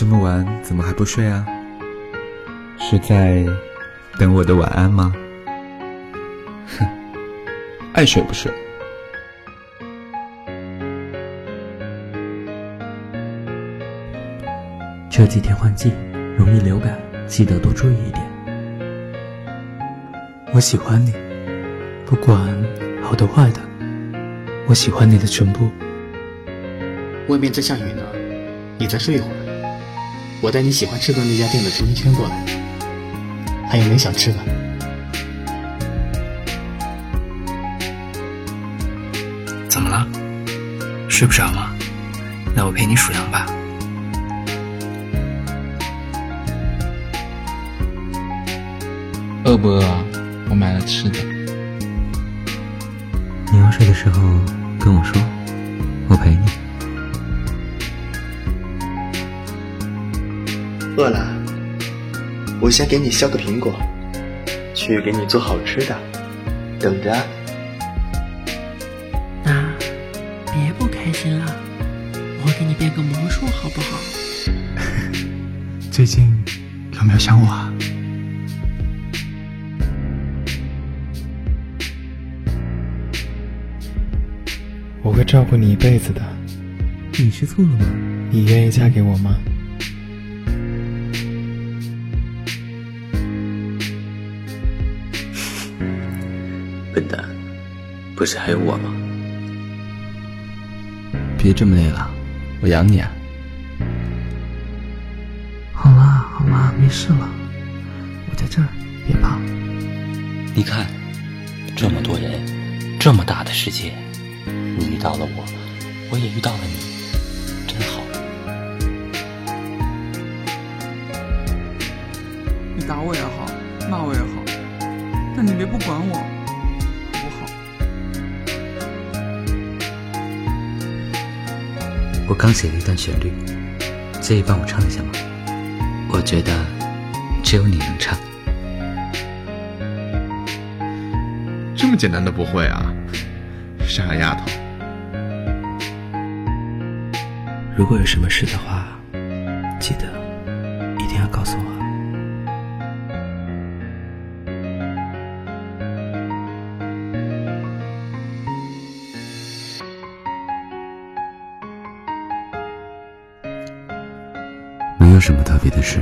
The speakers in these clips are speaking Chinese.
这么晚怎么还不睡啊？是在等我的晚安吗？哼，爱睡不睡。这几天换季，容易流感，记得多注意一点。我喜欢你，不管好的坏的，我喜欢你的全部。外面在下雨呢，你再睡一会儿。我带你喜欢吃的那家店的甜甜圈过来，还有没想吃的？怎么了？睡不着吗？那我陪你数羊吧。饿不饿？我买了吃的。你要睡的时候跟我说，我陪你。饿了，我先给你削个苹果，去给你做好吃的，等着。那别不开心了，我给你变个魔术好不好？最近有没有想我啊？我会照顾你一辈子的。你吃醋了吗？你愿意嫁给我吗？笨蛋，不是还有我吗？别这么累了，我养你啊。好啦好啦，没事了，我在这儿，别怕。你看，这么多人，这么大的世界，你遇到了我，我也遇到了你，真好。你打我也好，骂我也好，但你别不管我，我刚写了一段旋律，介意帮我唱一下吗？我觉得只有你能唱。这么简单的不会啊，傻丫头。如果有什么事的话，记得没有什么特别的事，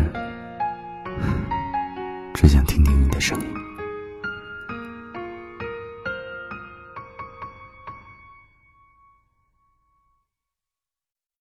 只想听听你的声音。